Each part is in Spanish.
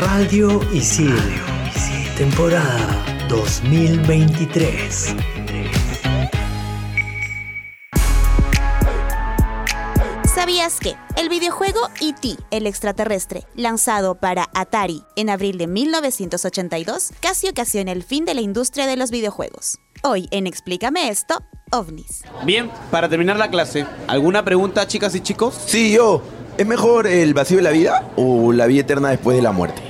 Radio Isil, temporada 2023. ¿Sabías que el videojuego E.T., el extraterrestre, lanzado para Atari en abril de 1982, casi ocasiona el fin de la industria de los videojuegos? Hoy en Explícame esto, ovnis. Bien, para terminar la clase, ¿alguna pregunta, chicas y chicos? Sí, yo. ¿Es mejor el vacío de la vida o la vida eterna después de la muerte?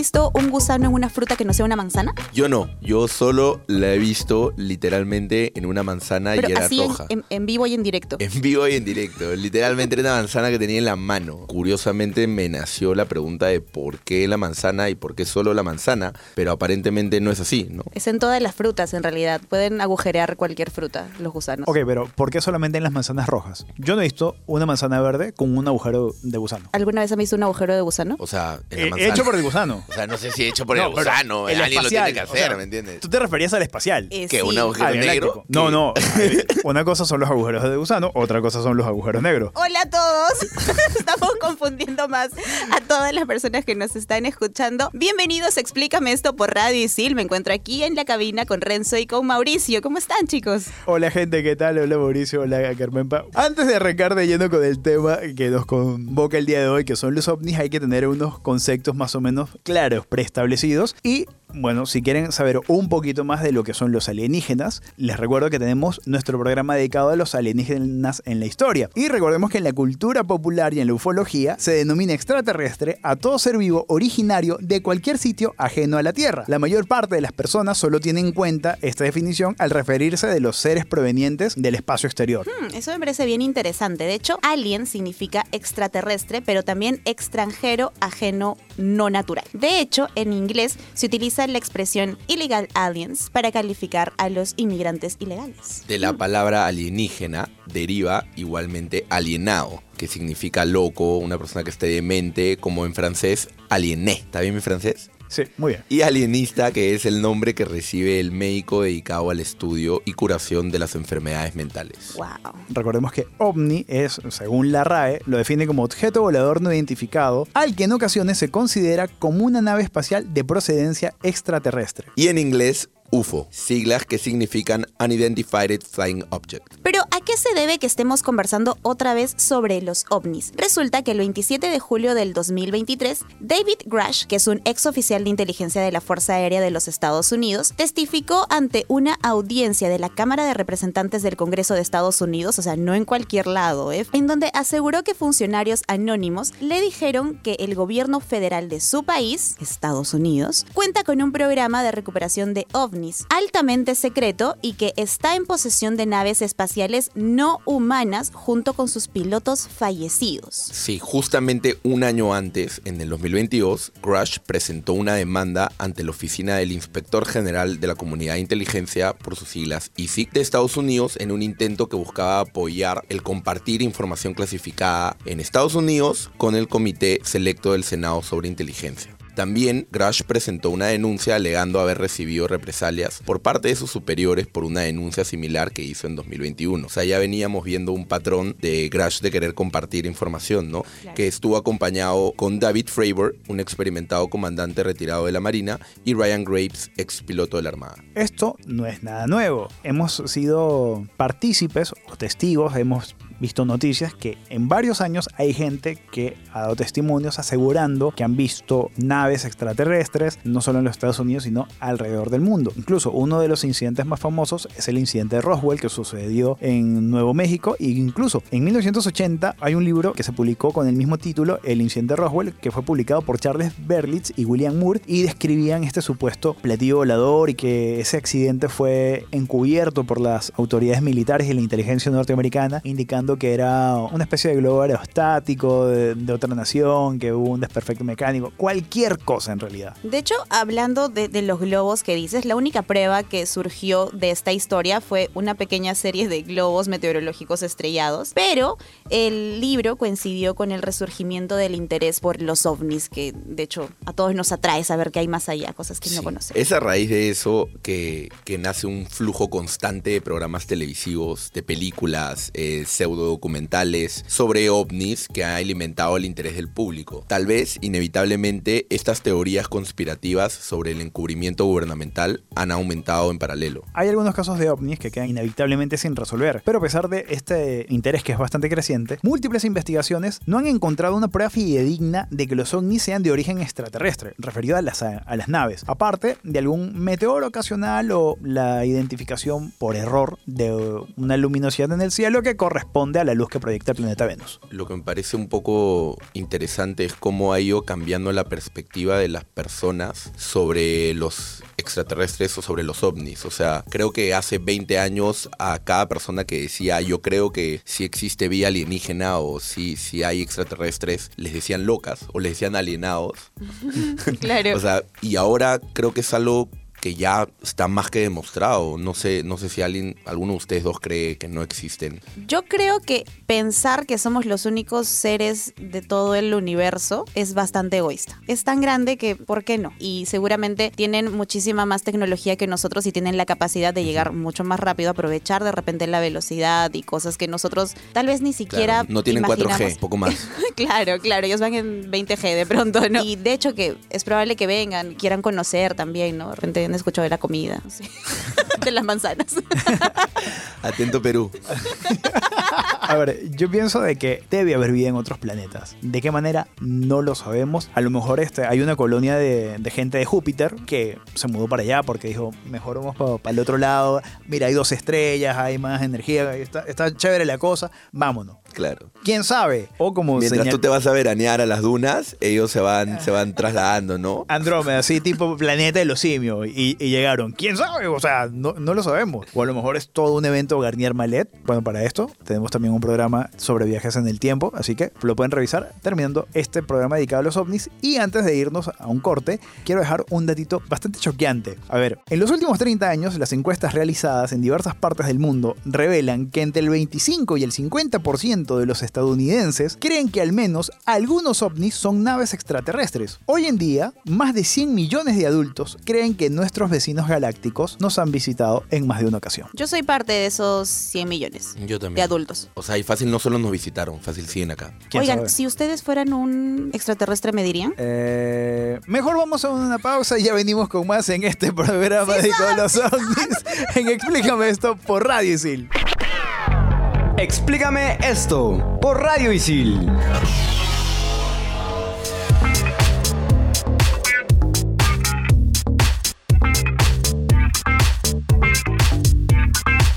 Visto un gusano en una fruta que no sea una manzana? Yo no. Yo solo la he visto literalmente en una manzana Pero y era así roja. en- en vivo y en directo. En vivo y en directo. Literalmente era una manzana que tenía en la mano. Curiosamente me nació la pregunta de por qué la manzana y por qué solo la manzana, pero aparentemente no es así, ¿no? Es en todas las frutas, en realidad. Pueden agujerear cualquier fruta, los gusanos. Ok, pero ¿por qué solamente en las manzanas rojas? Yo no he visto una manzana verde con un agujero de gusano. ¿Alguna vez han visto un agujero de gusano? O sea, en la Eh, manzana. hecho por el gusano. O sea, no sé si hecho por No, el pero gusano. el Alguien lo tiene espacial, que o hacer, sea, ¿me entiendes? Tú te referías al espacial. Eh, ¿Qué? sí. ¿Un agujero Al negro? galáctico. No, no. Eh, Una cosa son los agujeros de gusano, otra cosa son los agujeros negros. Hola a todos. Estamos confundiendo más a todas las personas que nos están escuchando. Bienvenidos a Explícame esto por Radio Isil. Me encuentro aquí en la cabina con Renzo y con Mauricio. ¿Cómo están, chicos? Hola gente, ¿qué tal? Hola Mauricio, hola Carmen Pau. Antes de arrancar de lleno con el tema que nos convoca el día de hoy, que son los ovnis, hay que tener unos conceptos más o menos claros, preestablecidos. Y bueno, si quieren saber un poquito más de lo que son los alienígenas, les recuerdo que tenemos nuestro programa dedicado a los alienígenas en la historia. Y recordemos que en la cultura popular y en la ufología se denomina extraterrestre a todo ser vivo originario de cualquier sitio ajeno a la Tierra. La mayor parte de las personas solo tienen en cuenta esta definición al referirse de los seres provenientes del espacio exterior. Hmm, eso me parece bien interesante. De hecho, alien significa extraterrestre, pero también extranjero, ajeno, no natural. De hecho, en inglés se utiliza la expresión illegal aliens para calificar a los inmigrantes ilegales. De la palabra alienígena deriva igualmente alienado, que significa loco, una persona que esté demente, como en francés, aliené. ¿Está bien mi francés? Sí, muy bien. Y alienista, que es el nombre que recibe el médico dedicado al estudio y curación de las enfermedades mentales. Wow. Recordemos que ovni es, según la RAE, lo define como objeto volador no identificado, al que en ocasiones se considera como una nave espacial de procedencia extraterrestre. Y en inglés, UFO, siglas que significan Unidentified Flying Object. Pero ¿a qué se debe que estemos conversando otra vez sobre los ovnis? Resulta que el 27 de julio del 2023, David Grush, que es un ex oficial de inteligencia de la Fuerza Aérea de los Estados Unidos, testificó ante una audiencia de la Cámara de Representantes del Congreso de Estados Unidos, o sea, no en cualquier lado, ¿eh? en donde aseguró que funcionarios anónimos le dijeron que el gobierno federal de su país, Estados Unidos, cuenta con un programa de recuperación de ovnis altamente secreto y que está en posesión de naves espaciales no humanas junto con sus pilotos fallecidos. Sí, justamente un año antes, en el 2022, Grush presentó una demanda ante la oficina del Inspector General de la Comunidad de Inteligencia, por sus siglas ISIC, de Estados Unidos en un intento que buscaba apoyar el compartir información clasificada en Estados Unidos con el Comité Selecto del Senado sobre Inteligencia. También Grush presentó una denuncia alegando haber recibido represalias por parte de sus superiores por una denuncia similar que hizo en 2021. O sea, ya veníamos viendo un patrón de Grush de querer compartir información, ¿no? Que estuvo acompañado con David Fravor, un experimentado comandante retirado de la Marina, y Ryan Graves, ex piloto de la Armada. Esto no es nada nuevo. Hemos sido partícipes o testigos, hemos visto noticias que en varios años hay gente que ha dado testimonios asegurando que han visto naves extraterrestres, no solo en los Estados Unidos, sino alrededor del mundo. Incluso uno de los incidentes más famosos es el incidente de Roswell que sucedió en Nuevo México e incluso en 1980 hay un libro que se publicó con el mismo título, El incidente de Roswell, que fue publicado por Charles Berlitz y William Moore y describían este supuesto platillo volador y que ese accidente fue encubierto por las autoridades militares y la inteligencia norteamericana, indicando que era una especie de globo aerostático de, de otra nación, que hubo un desperfecto mecánico, cualquier cosa en realidad. De hecho, hablando de, de los globos que dices, la única prueba que surgió de esta historia fue una pequeña serie de globos meteorológicos estrellados, pero el libro coincidió con el resurgimiento del interés por los ovnis, que de hecho a todos nos atrae saber que hay más allá, cosas que no conocemos. Es a raíz de eso que, que nace un flujo constante de programas televisivos, de películas, eh, pseudo documentales sobre ovnis que ha alimentado el interés del público. Tal vez, inevitablemente, estas teorías conspirativas sobre el encubrimiento gubernamental han aumentado en paralelo. Hay algunos casos de ovnis que quedan inevitablemente sin resolver, pero a pesar de este interés que es bastante creciente, múltiples investigaciones no han encontrado una prueba fidedigna de que los ovnis sean de origen extraterrestre, referido a las, a las naves, aparte de algún meteoro ocasional o la identificación por error de una luminosidad en el cielo que corresponde a la luz que proyecta el planeta Venus. Lo que me parece un poco interesante es cómo ha ido cambiando la perspectiva de las personas sobre los extraterrestres o sobre los ovnis. O sea, creo que hace 20 años a cada persona que decía yo creo que si existe vida alienígena o si, si hay extraterrestres, les decían locas o les decían alienados. Claro. O sea, y ahora creo que es algo que ya está más que demostrado. No sé, no sé si alguien, alguno de ustedes dos cree que no existen. Yo creo que pensar que somos los únicos seres de todo el universo es bastante egoísta. Es tan grande que, ¿por qué no? Y seguramente tienen muchísima más tecnología que nosotros y tienen la capacidad de llegar mucho más rápido, aprovechar de repente la velocidad y cosas que nosotros tal vez ni siquiera Claro, no tienen 4G, imaginamos. poco más. Claro, claro, ellos van en 20G de pronto, ¿no? Y de hecho que es probable que vengan, quieran conocer también, ¿no? De repente han escuchado de la comida, de las manzanas. Atento Perú. A ver, yo pienso de que debe haber vida en otros planetas. ¿De qué manera? No lo sabemos. A lo mejor este, hay una colonia de, de gente de Júpiter que se mudó para allá porque dijo, mejor vamos para el otro lado. Mira, hay dos estrellas, hay más energía, está, está chévere la cosa, vámonos. Claro. ¿Quién sabe? O como Mientras señal- tú te vas a veranear a las dunas, ellos se van, se van trasladando, ¿no? Andrómeda, así tipo planeta de los simios. Y, y llegaron. ¿Quién sabe? O sea, no, no lo sabemos. O a lo mejor es todo un evento Garnier Malet. Bueno, para esto tenemos también un programa sobre viajes en el tiempo. Así que lo pueden revisar terminando este programa dedicado a los ovnis. Y antes de irnos a un corte, quiero dejar un datito bastante choqueante. A ver, en los últimos 30 años, las encuestas realizadas en diversas partes del mundo revelan que entre el 25 y el 50% de los estadounidenses creen que al menos algunos ovnis son naves extraterrestres. Hoy en día, más de 100 millones de adultos creen que nuestros vecinos galácticos nos han visitado en más de una ocasión. Yo soy parte de esos 100 millones Yo también. de adultos. O sea, y fácil no solo nos visitaron, fácil siguen acá. ¿Quién Oigan, sabe? si ustedes fueran un extraterrestre, ¿me dirían? Eh, mejor vamos a una pausa y ya venimos con más en este programa de Con los ovnis. En Explícame esto por Radio Isil. Explícame esto por Radio Isil.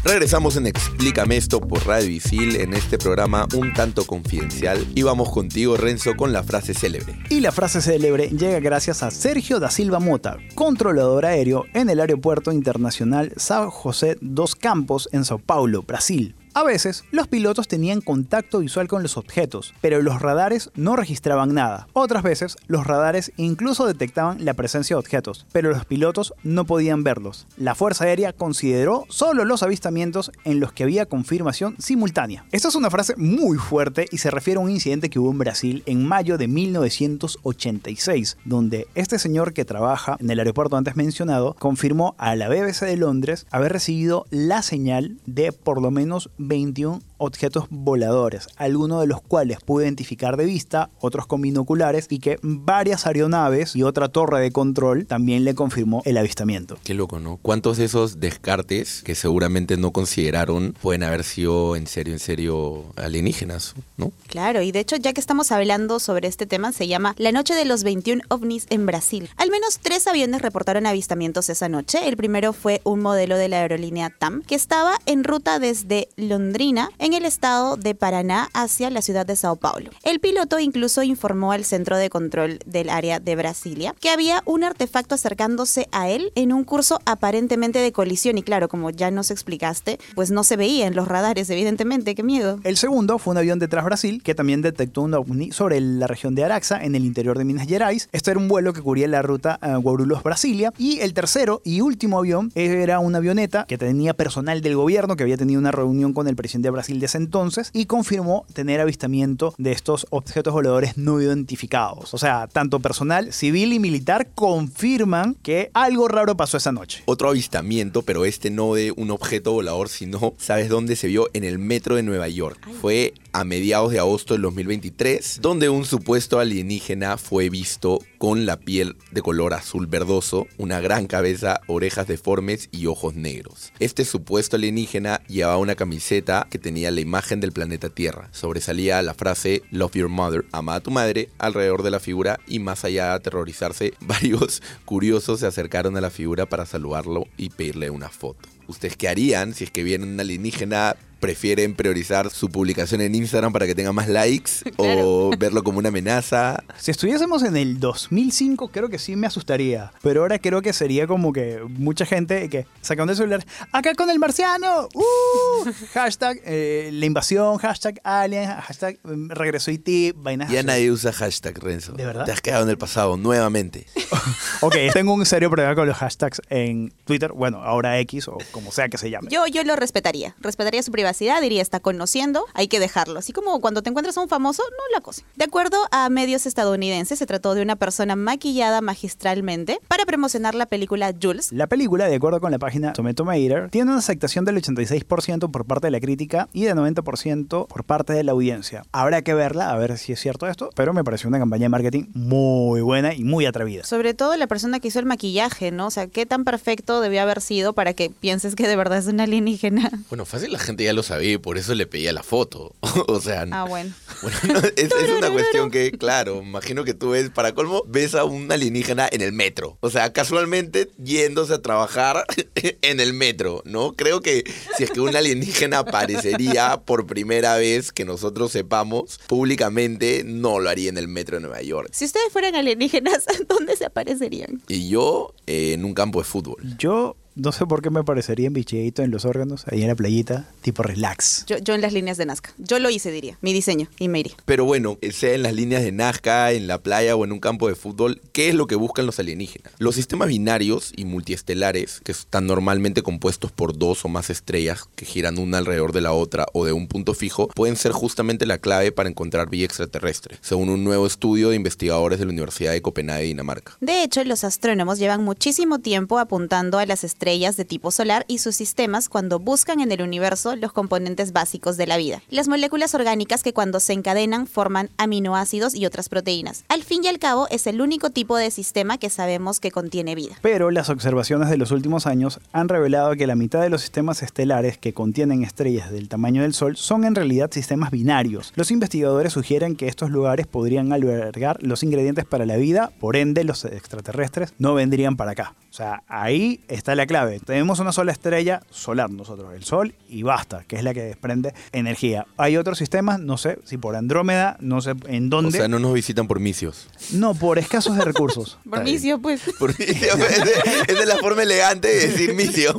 Regresamos en Explícame esto por Radio Isil en este programa un tanto confidencial y vamos contigo Renzo con la frase célebre. Y la frase célebre llega gracias a Sergio da Silva Mota, controlador aéreo en el Aeropuerto Internacional São José dos Campos en Sao Paulo, Brasil. A veces, los pilotos tenían contacto visual con los objetos, pero los radares no registraban nada. Otras veces, los radares incluso detectaban la presencia de objetos, pero los pilotos no podían verlos. La Fuerza Aérea consideró solo los avistamientos en los que había confirmación simultánea. Esta es una frase muy fuerte y se refiere a un incidente que hubo en Brasil en mayo de 1986, donde este señor que trabaja en el aeropuerto antes mencionado confirmó a la BBC de Londres haber recibido la señal de por lo menos 21 objetos voladores, algunos de los cuales pudo identificar de vista, otros con binoculares y que varias aeronaves y otra torre de control también le confirmó el avistamiento. Qué loco, ¿no? ¿Cuántos de esos descartes que seguramente no consideraron pueden haber sido en serio, en serio alienígenas, ¿no? Claro, y de hecho, ya que estamos hablando sobre este tema, se llama La Noche de los 21 ovnis en Brasil. Al menos tres aviones reportaron avistamientos esa noche. El primero fue un modelo de la aerolínea TAM que estaba en ruta desde Golondrina el estado de Paraná hacia la ciudad de Sao Paulo. El piloto incluso informó al centro de control del área de Brasilia que había un artefacto acercándose a él en un curso aparentemente de colisión y claro, como ya nos explicaste, pues no se veía en los radares, evidentemente, qué miedo. El segundo fue un avión de Brasil que también detectó un ovni sobre la región de Araxa en el interior de Minas Gerais. Este era un vuelo que cubría la ruta uh, Guarulhos-Brasilia. Y el tercero y último avión era una avioneta que tenía personal del gobierno que había tenido una reunión con el presidente de Brasil de ese entonces y confirmó tener avistamiento de estos objetos voladores no identificados. O sea, tanto personal civil y militar confirman que algo raro pasó esa noche. Otro avistamiento, pero este no de un objeto volador, sino, ¿sabes dónde se vio? En el metro de Nueva York. Fue a mediados de agosto del 2023, donde un supuesto alienígena fue visto con la piel de color azul verdoso, una gran cabeza, orejas deformes y ojos negros. Este supuesto alienígena llevaba una camiseta que tenía la imagen del planeta Tierra. Sobresalía la frase Love Your Mother, ama a tu madre, alrededor de la figura y más allá de aterrorizarse, varios curiosos se acercaron a la figura para saludarlo y pedirle una foto. ¿Ustedes qué harían si es que viene un alienígena prefieren priorizar su publicación en Instagram para que tenga más likes o verlo como una amenaza. Si estuviésemos en el 2005, creo que sí me asustaría. Pero ahora creo que sería como que mucha gente que sacando el celular, acá con el marciano, uh, hashtag eh, la invasión, hashtag alien, hashtag mm, regreso ti, vainas. Ya nadie usa hashtag, Renzo. ¿De verdad? Te has quedado en el pasado, nuevamente. ok, tengo un serio problema con los hashtags en Twitter, bueno, ahora X o como sea que se llame. Yo, yo lo respetaría, respetaría su privacidad diría, está conociendo, hay que dejarlo. Así como cuando te encuentras a un famoso, no la cosa. De acuerdo a medios estadounidenses, se trató de una persona maquillada magistralmente para promocionar la película Jules. La película, de acuerdo con la página Tomatometer, tiene una aceptación del 86% por parte de la crítica y del 90% por parte de la audiencia. Habrá que verla, a ver si es cierto esto, pero me pareció una campaña de marketing muy buena y muy atrevida. Sobre todo la persona que hizo el maquillaje, ¿no? O sea, qué tan perfecto debió haber sido para que pienses que de verdad es una alienígena. Bueno, fácil la gente ya lo sabía y por eso le pedía la foto. o sea, ah, bueno. es, una cuestión que, claro, imagino que tú ves, para colmo, ves a un alienígena en el metro. O sea, casualmente yéndose a trabajar en el metro, ¿no? Creo que si es que un alienígena aparecería por primera vez que nosotros sepamos públicamente, no lo haría en el metro de Nueva York. Si ustedes fueran alienígenas, ¿dónde se aparecerían? Y yo eh, en un campo de fútbol. Yo no sé por qué me parecería bicheito en los órganos, ahí en la playita, tipo relax. Yo, yo en las líneas de Nazca. Yo lo hice, diría. Mi diseño. Y me iría. Pero bueno, sea en las líneas de Nazca, en la playa o en un campo de fútbol, ¿qué es lo que buscan los alienígenas? Los sistemas binarios y multiestelares, que están normalmente compuestos por dos o más estrellas que giran una alrededor de la otra o de un punto fijo, pueden ser justamente la clave para encontrar vida extraterrestre, según un nuevo estudio de investigadores de la Universidad de Copenhague, Dinamarca. De hecho, los astrónomos llevan muchísimo tiempo apuntando a las estrellas estrellas de tipo solar y sus sistemas cuando buscan en el universo los componentes básicos de la vida. Las moléculas orgánicas que cuando se encadenan forman aminoácidos y otras proteínas. Al fin y al cabo es el único tipo de sistema que sabemos que contiene vida. Pero las observaciones de los últimos años han revelado que la mitad de los sistemas estelares que contienen estrellas del tamaño del Sol son en realidad sistemas binarios. Los investigadores sugieren que estos lugares podrían albergar los ingredientes para la vida, por ende los extraterrestres no vendrían para acá. O sea, ahí está la clave. Tenemos una sola estrella solar nosotros, el Sol, y basta, que es la que desprende energía. Hay otros sistemas, no sé si por Andrómeda, no sé en dónde. O sea, no nos visitan por misios. No, por escasos de recursos. por misio, pues. Por misio, pues, esa es la forma elegante de decir misio.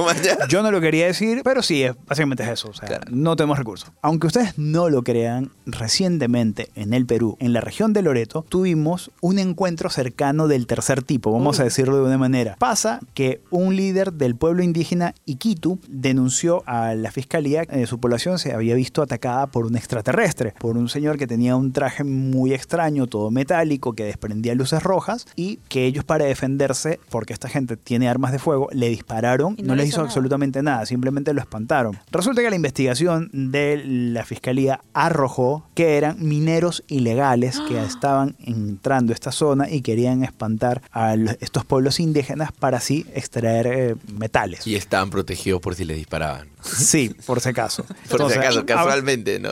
Yo no lo quería decir, pero sí, básicamente es eso. O sea, no tenemos recursos. Aunque ustedes no lo crean, recientemente en el Perú, en la región de Loreto, tuvimos un encuentro cercano del tercer tipo, vamos a decirlo de una manera. Pasa que un líder del pueblo indígena Iquitu denunció a la fiscalía que su población se había visto atacada por un extraterrestre, por un señor que tenía un traje muy extraño, todo metálico, que desprendía luces rojas y que ellos para defenderse, porque esta gente tiene armas de fuego, le dispararon, no, no les hizo absolutamente nada, simplemente lo espantaron. Resulta que la investigación de la fiscalía arrojó que eran mineros ilegales que estaban entrando a esta zona y querían espantar a estos pueblos indígenas para para así extraer eh, metales. Y estaban protegidos por si les disparaban. Sí, por si acaso. Por Entonces, si acaso, casualmente, ¿no?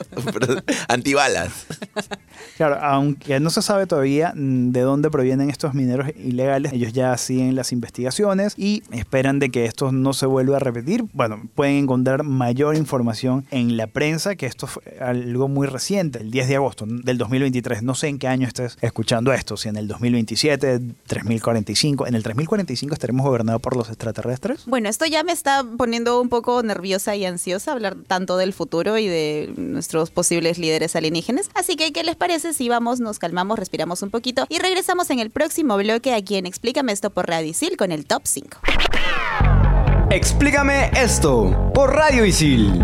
Antibalas. Claro, aunque no se sabe todavía mm, de dónde provienen estos mineros ilegales, ellos ya siguen las investigaciones y esperan de que esto no se vuelva a repetir. Bueno, pueden encontrar mayor información en la prensa, que esto fue algo muy reciente, el 10 de agosto del 2023. No sé en qué año estés escuchando esto, si en el 2027, 3045, en el 3045 estaremos gobernados por los extraterrestres. Bueno, esto ya me está poniendo un poco nerviosa y ansiosa hablar tanto del futuro y de nuestros posibles líderes alienígenas. Así que, ¿qué les parece si vamos, nos calmamos, respiramos un poquito y regresamos en el próximo bloque aquí en Explícame esto por Radio Isil con el top 5? Explícame esto por Radio Isil.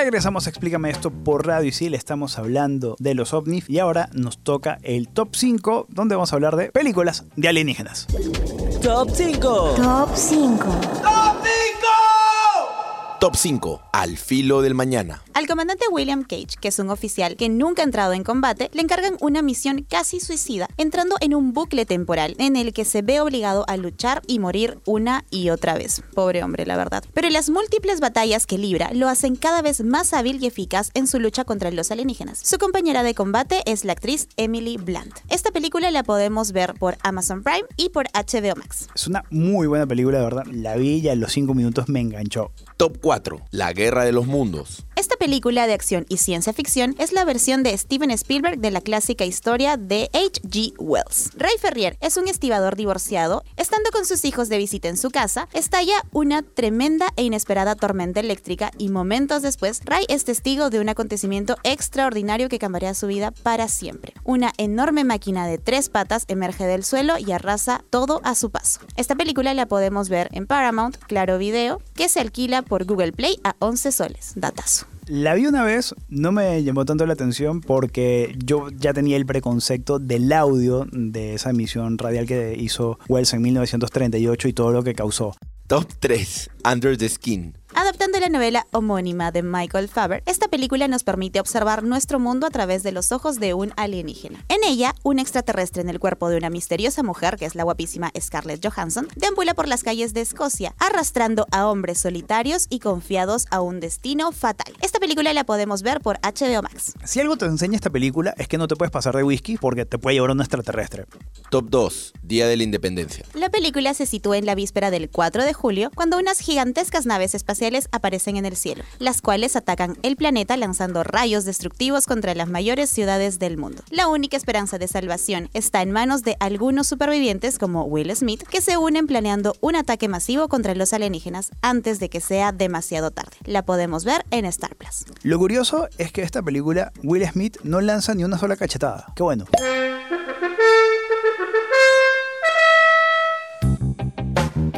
Regresamos a Explícame esto por Radio Isil. Estamos hablando de los ovnis y ahora nos toca el top 5, donde vamos a hablar de películas de alienígenas. Top 5. Top 5. Top 5. Al filo del mañana. Al comandante William Cage, que es un oficial que nunca ha entrado en combate, le encargan una misión casi suicida, entrando en un bucle temporal en el que se ve obligado a luchar y morir una y otra vez. Pobre hombre, la verdad. Pero las múltiples batallas que libra lo hacen cada vez más hábil y eficaz en su lucha contra los alienígenas. Su compañera de combate es la actriz Emily Blunt. Esta película la podemos ver por Amazon Prime y por HBO Max. Es una muy buena película, de verdad. La vi y a los 5 minutos me enganchó. Top 4. La guerra de los mundos. Esta película de acción y ciencia ficción es la versión de Steven Spielberg de la clásica historia de H.G. Wells. Ray Ferrier es un estibador divorciado. Estando con sus hijos de visita en su casa, estalla una tremenda e inesperada tormenta eléctrica y momentos después, Ray es testigo de un acontecimiento extraordinario que cambiará su vida para siempre. Una enorme máquina de tres patas emerge del suelo y arrasa todo a su paso. Esta película la podemos ver en Paramount, Claro Video, que se alquila por Google Play a 11 soles. Datazo. La vi una vez, no me llamó tanto la atención porque yo ya tenía el preconcepto del audio de esa emisión radial que hizo Wells en 1938 y todo lo que causó. Top 3. Under the Skin. Adaptando la novela homónima de Michael Faber, esta película nos permite observar nuestro mundo a través de los ojos de un alienígena. En ella, un extraterrestre en el cuerpo de una misteriosa mujer, que es la guapísima Scarlett Johansson, deambula por las calles de Escocia, arrastrando a hombres solitarios y confiados a un destino fatal. Esta película la podemos ver por HBO Max. Si algo te enseña esta película es que no te puedes pasar de whisky porque te puede llevar un extraterrestre. Top 2. Día de la Independencia. La película se sitúa en la víspera del 4 de julio, cuando unas gigantescas naves espaciales aparecen en el cielo, las cuales atacan el planeta lanzando rayos destructivos contra las mayores ciudades del mundo. La única esperanza de salvación está en manos de algunos supervivientes como Will Smith, que se unen planeando un ataque masivo contra los alienígenas antes de que sea demasiado tarde. La podemos ver en Star Plus. Lo curioso es que esta película Will Smith no lanza ni una sola cachetada. Qué bueno.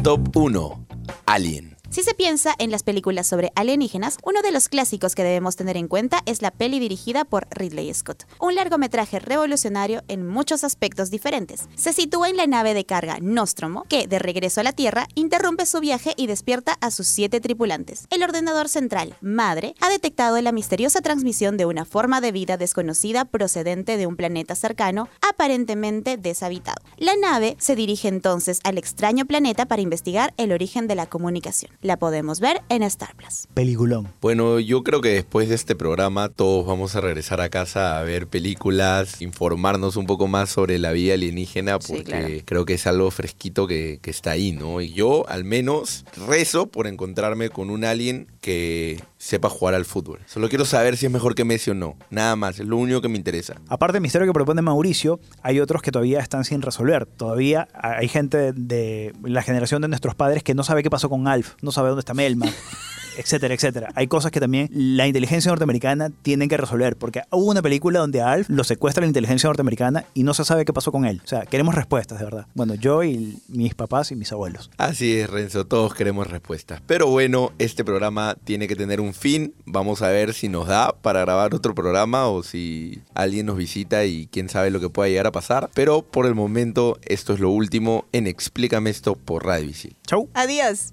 Top 1. Alien. Si se piensa en las películas sobre alienígenas, uno de los clásicos que debemos tener en cuenta es la peli dirigida por Ridley Scott, un largometraje revolucionario en muchos aspectos diferentes. Se sitúa en la nave de carga Nostromo, que, de regreso a la Tierra, interrumpe su viaje y despierta a sus siete tripulantes. El ordenador central, Madre, ha detectado la misteriosa transmisión de una forma de vida desconocida procedente de un planeta cercano, aparentemente deshabitado. La nave se dirige entonces al extraño planeta para investigar el origen de la comunicación. La podemos ver en Star Plus. Peliculón. Bueno, yo creo que después de este programa todos vamos a regresar a casa a ver películas, informarnos un poco más sobre la vida alienígena, Sí, porque claro. creo que es algo fresquito que, que está ahí, ¿no? Y yo al menos rezo por encontrarme con un alien que sepa jugar al fútbol. Solo quiero saber si es mejor que Messi o no. Nada más, es lo único que me interesa. Aparte del misterio que propone Mauricio, hay otros que todavía están sin resolver. Todavía hay gente de la generación de nuestros padres que no sabe qué pasó con Alf, no sabe dónde está Melma, etcétera, etcétera. Hay cosas que también la inteligencia norteamericana tiene que resolver, porque hubo una película donde a Alf lo secuestra la inteligencia norteamericana y no se sabe qué pasó con él. O sea, queremos respuestas, de verdad. Bueno, yo y mis papás y mis abuelos. Así es, Renzo, todos queremos respuestas. Pero bueno, este programa tiene que tener un fin. Vamos a ver si nos da para grabar otro programa o si alguien nos visita y quién sabe lo que pueda llegar a pasar. Pero por el momento, esto es lo último en Explícame esto por Radio Visil. Chau. Adiós.